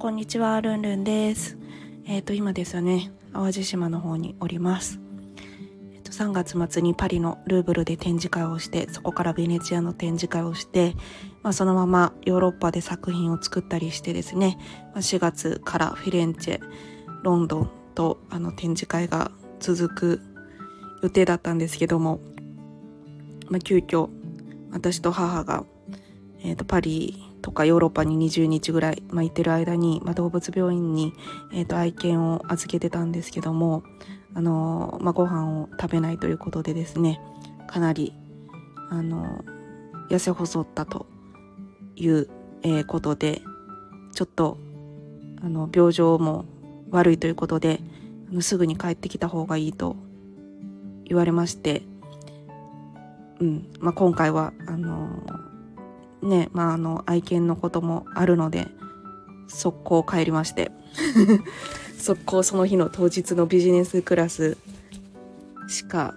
こんにちは、ルンルンです。えっ、と、今ですよね、淡路島の方におります。えっ、と、3月末にパリのルーブルで展示会をして、そこからベネチアの展示会をして、まあ、そのままヨーロッパで作品を作ったりしてですね、まあ、4月からフィレンチェ、ロンドンとあの展示会が続く予定だったんですけども、まあ、急遽私と母が、えー、とパリとかヨーロッパに20日ぐらい、まあ、行ってる間に、まあ、動物病院に、えー、と愛犬を預けてたんですけども、あのーまあ、ご飯を食べないということでですねかなり、あのー痩せ細ったという、えーことでちょっとあの病状も悪いということであのすぐに帰ってきた方がいいと言われまして、うんまあ、今回はあのねまああの愛犬のこともあるので速攻帰りまして。速攻その日の当日のビジネスクラスしか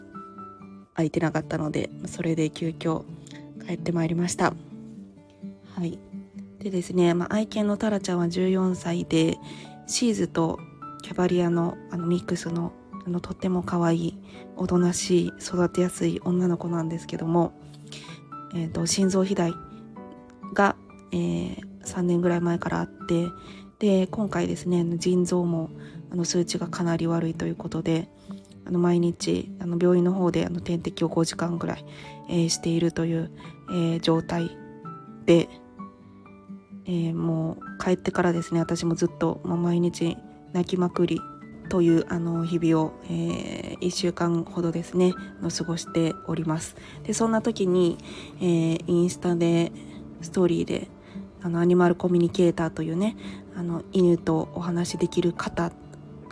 空いてなかったのでそれで急遽帰ってまいりました。はい。でですね、まあ、愛犬のタラちゃんは14歳でシーズとキャバリアのあのミックスのあのとっても可愛いおとなしい育てやすい女の子なんですけども、えー、と心臓肥大が、えー3年ぐらい前からあってで今回ですね腎臓もあの数値がかなり悪いということであの毎日あの病院の方であの点滴を5時間ぐらい、えーしているという、えー状態で、えーもう帰ってからですね私もずっと、まあ、毎日泣きまくりというあの日々を、え1週間ほどですねの過ごしております。でそんな時に、えーインスタでストーリーであのアニマルコミュニケーターというねあの犬とお話しできる方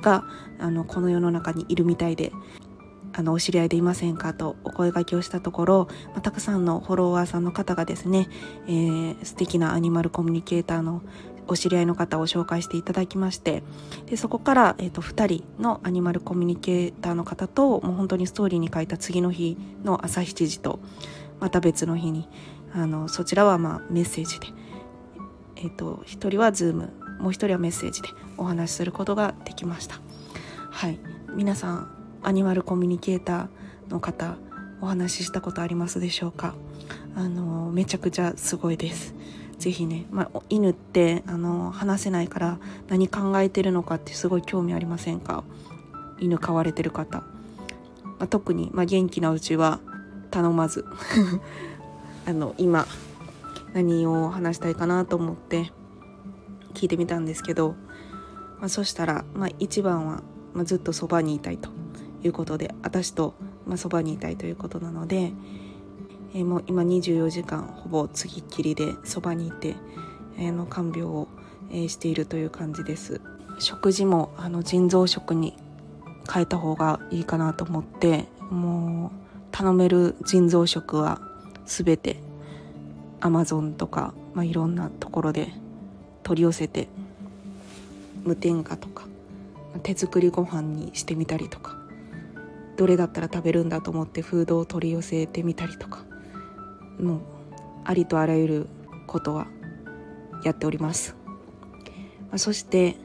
があのこの世の中にいるみたいであのお知り合いでいませんかとお声掛けをしたところ、まあたくさんのフォロワーさんの方がですね、えー素敵なアニマルコミュニケーターのお知り合いの方を紹介していただきましてでそこから、えー、と2人のアニマルコミュニケーターの方ともう本当にストーリーに書いた次の日の朝7時とまた別の日にあのそちらはまあメッセージで、えー、と1人はズームもう1人はメッセージでお話しすることができました。はい、皆さんアニマルコミュニケーターの方お話ししたことありますでしょうか？あのめちゃくちゃすごいです。ぜひね、まあ、犬ってあの話せないから何考えてるのかってすごい興味ありませんか？犬飼われてる方、まあ、特に、まあ、元気なうちは頼まず。あの今何を話したいかなと思って聞いてみたんですけど、まあ、そしたら、まあ、一番は、まあ、ずっとそばにいたいということで私と、まあ、そばにいたいということなので、えーもう今24時間ほぼつきっきりでそばにいて、えーの看病を、えーしているという感じです。食事もあの腎臓食に変えた方がいいかなと思ってもう頼める腎臓食は全てアマゾンとか、まあ、いろんなところで取り寄せて無添加とか手作りご飯にしてみたりとかどれだったら食べるんだと思ってフードを取り寄せてみたりとかもうありとあらゆることはやっております、まあそして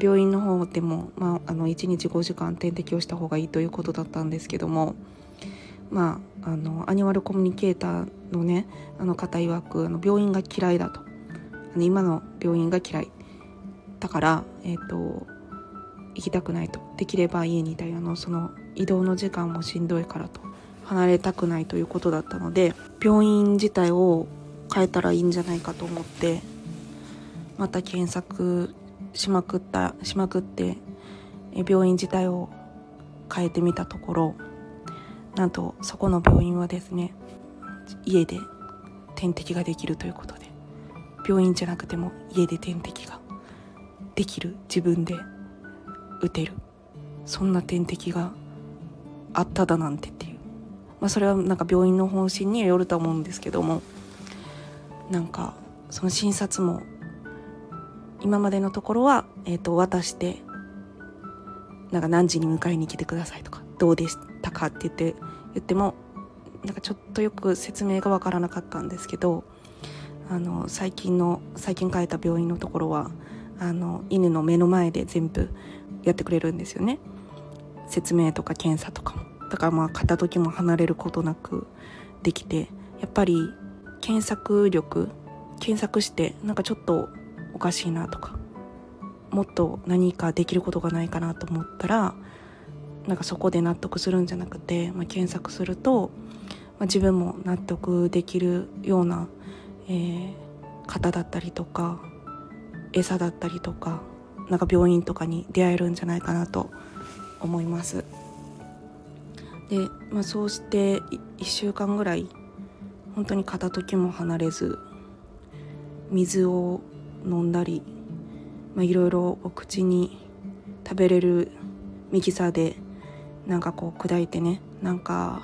病院の方でも、まあ、あの1日5時間点滴をした方がいいということだったんですけどもまあ、あのアニマルコミュニケーターのねあの方曰くあの病院が嫌いだと。あの今の病院が嫌い。だから、えー、と行きたくないと。できれば家にいたい。あのその移動の時間もしんどいからと。離れたくないということだったので病院自体を変えたらいいんじゃないかと思ってまた検索しまくったしまくって病院自体を変えてみたところなんとそこの病院はですね家で点滴ができるということで病院じゃなくても家で点滴ができる自分で打てる。そんな点滴があっただなんてっていう。まあそれはなんか病院の方針によると思うんですけどもなんかその診察も今までのところは、えー、と渡してなんか何時に迎えに来てくださいとかどうですしたかって言って言ってもなんかちょっとよく説明がわからなかったんですけどあの最近の最近変えた病院のところはあの犬の目の前で全部やってくれるんですよね。説明とか検査とかも。だからまあ片時も離れることなくできてやっぱり検索力検索してなんかちょっとおかしいなとかもっと何かできることがないかなと思ったらなんかそこで納得するんじゃなくて、まあ、検索すると、まあ、自分も納得できるような、えー、方だったりとか餌だったりとかなんか病院とかに出会えるんじゃないかなと思います。で、まあ、そうして1週間ぐらい本当に片時も離れず水を飲んだりいろいろお口に食べれるミキサーでなんかこう砕いてねなんか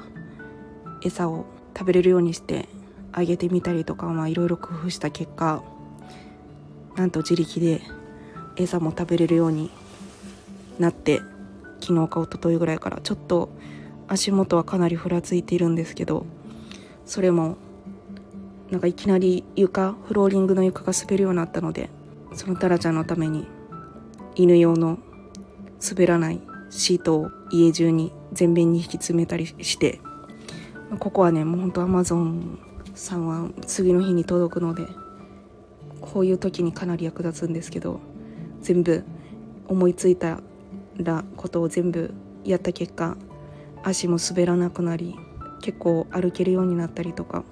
餌を食べれるようにしてあげてみたりとかいろいろ工夫した結果なんと自力で餌も食べれるようになって昨日か一昨日ぐらいからちょっと足元はかなりふらついているんですけどそれもなんかいきなり床フローリングの床が滑るようになったのでそのタラちゃんのために犬用の滑らないシートを家中に全面に引き詰めたりしてここはねもうほんとアマゾンさんは次の日に届くのでこういう時にかなり役立つんですけど全部思いついたらことを全部やった結果足も滑らなくなり結構歩けるようになったりとか、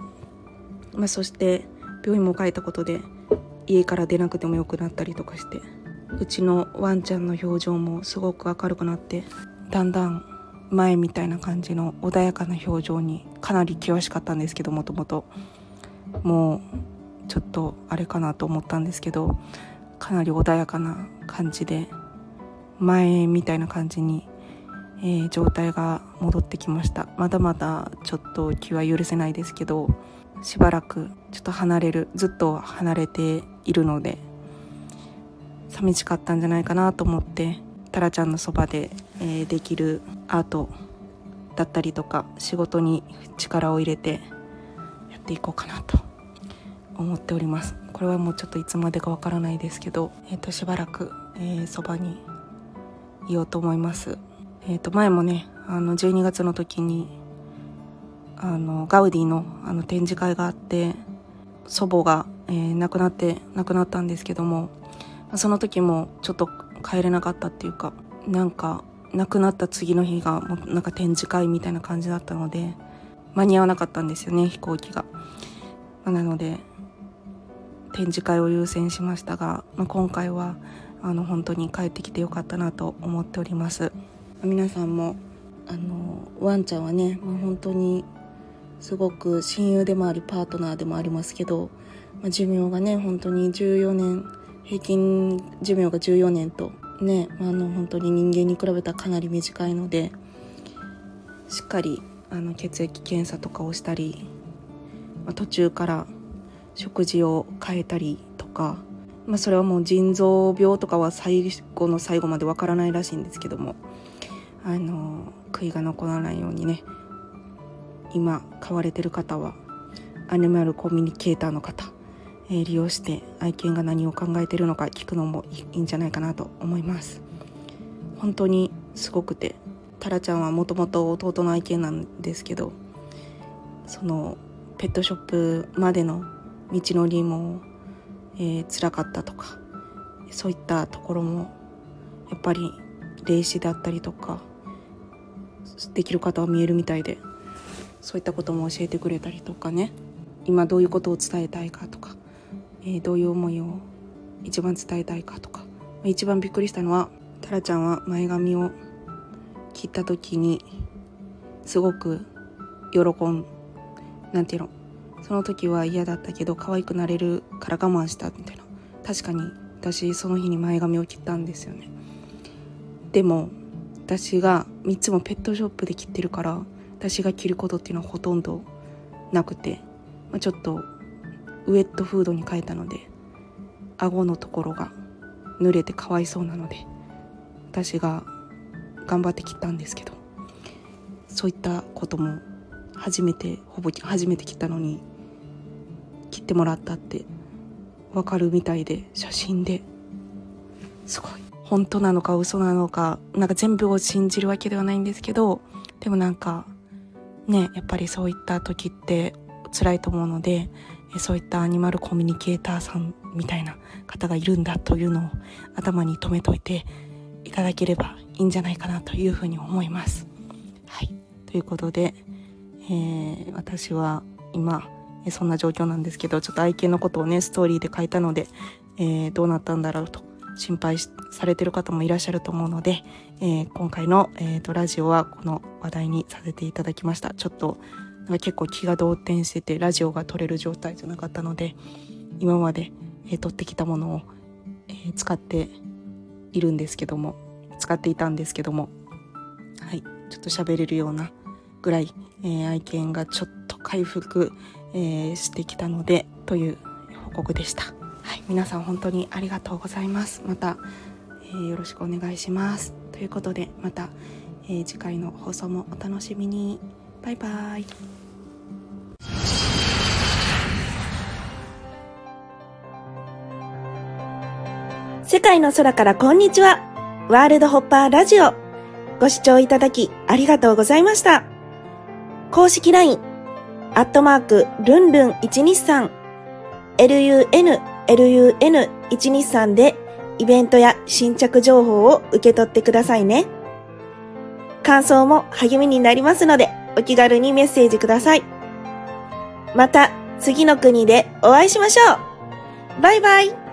まあ、そして病院も変えたことで家から出なくてもよくなったりとかしてうちのワンちゃんの表情もすごく明るくなってだんだん前みたいな感じの穏やかな表情にかなり険しかったんですけどもともと。もうちょっとあれかなと思ったんですけどかなり穏やかな感じで前みたいな感じに、えー、状態が戻ってきました。まだまだちょっと気は許せないですけどしばらくちょっと離れるずっと離れているので寂しかったんじゃないかなと思ってタラちゃんのそばで、えー、できるアートだったりとか仕事に力を入れてやっていこうかなと思っております。これはもうちょっといつまでかわからないですけど、えー、としばらく、えー、そばにいようと思います。えっ、ー、と前もねあの12月の時にあのガウディのあの展示会があって祖母が、えー、亡くなって亡くなったんですけどもその時もちょっと帰れなかったっていうかなんか亡くなった次の日がもうなんか展示会みたいな感じだったので間に合わなかったんですよね飛行機が。なので展示会を優先しましたが、まあ、今回はあの本当に帰ってきてよかったなと思っております皆さんもあのワンちゃんはね、まあ、本当にすごく親友でもありパートナーでもありますけど、まあ、寿命がね本当に14年平均寿命が14年とねあの本当に人間に比べたらかなり短いのでしっかりあの血液検査とかをしたり、まあ、途中から食事を変えたりとか、まあ、それはもう腎臓病とかは最後の最後までわからないらしいんですけどもあの悔いが残らないようにね今買われてる方はアニマルコミュニケーターの方、え、利用して愛犬が何を考えてるのか聞くのもいいんじゃないかなと思います。本当にすごくてタラちゃんはもともと弟の愛犬なんですけどそのペットショップまでの道のりも、えー、辛かったとかそういったところもやっぱり霊視であったりとかできる方は見えるみたいでそういったことも教えてくれたりとかね。今どういうことを伝えたいかとか、え、どういう思いを一番伝えたいかとか。一番びっくりしたのはタラちゃんは前髪を切った時にすごく喜んなんていうのその時は嫌だったけど可愛くなれるから我慢したみたいな。確かに私その日に前髪を切ったんですよね。でも私が3つもペットショップで切ってるから私が着ることっていうのはほとんどなくて、まあ、ちょっとウエットフードに変えたので顎のところが濡れてかわいそうなので私が頑張って切ったんですけどそういったことも初めてほぼ初めて切ったのに切ってもらったってわかるみたいで写真ですごい。本当なのか嘘なのかなんか全部を信じるわけではないんですけどでもなんかねやっぱりそういった時って辛いと思うのでそういったアニマルコミュニケーターさんみたいな方がいるんだというのを頭に留めといていただければいいんじゃないかなというふうに思います。はい、ということで、えー、私は今そんな状況なんですけどちょっと愛犬のことをねストーリーで書いたので、えー、どうなったんだろうと心配されてる方もいらっしゃると思うので、えー、今回の、えーと、ラジオはこの話題にさせていただきましたちょっと結構気が動転しててラジオが撮れる状態じゃなかったので今まで、えー、撮ってきたものを、えー、使っているんですけども使っていたんですけどもはいちょっと喋れるようなぐらい、えー、愛犬がちょっと回復、えー、してきたのでという報告でした。はい、皆さん本当にありがとうございます。また、えー、よろしくお願いします。ということでまた、えー、次回の放送もお楽しみに。バイバイ。世界の空からこんにちは。ワールドホッパーラジオ。ご視聴いただきありがとうございました。公式 LINE、アットマーク、ルンルン123、lun, lun123 でイベントや新着情報を受け取ってくださいね。感想も励みになりますので、お気軽にメッセージください。また次の国でお会いしましょうバイバイ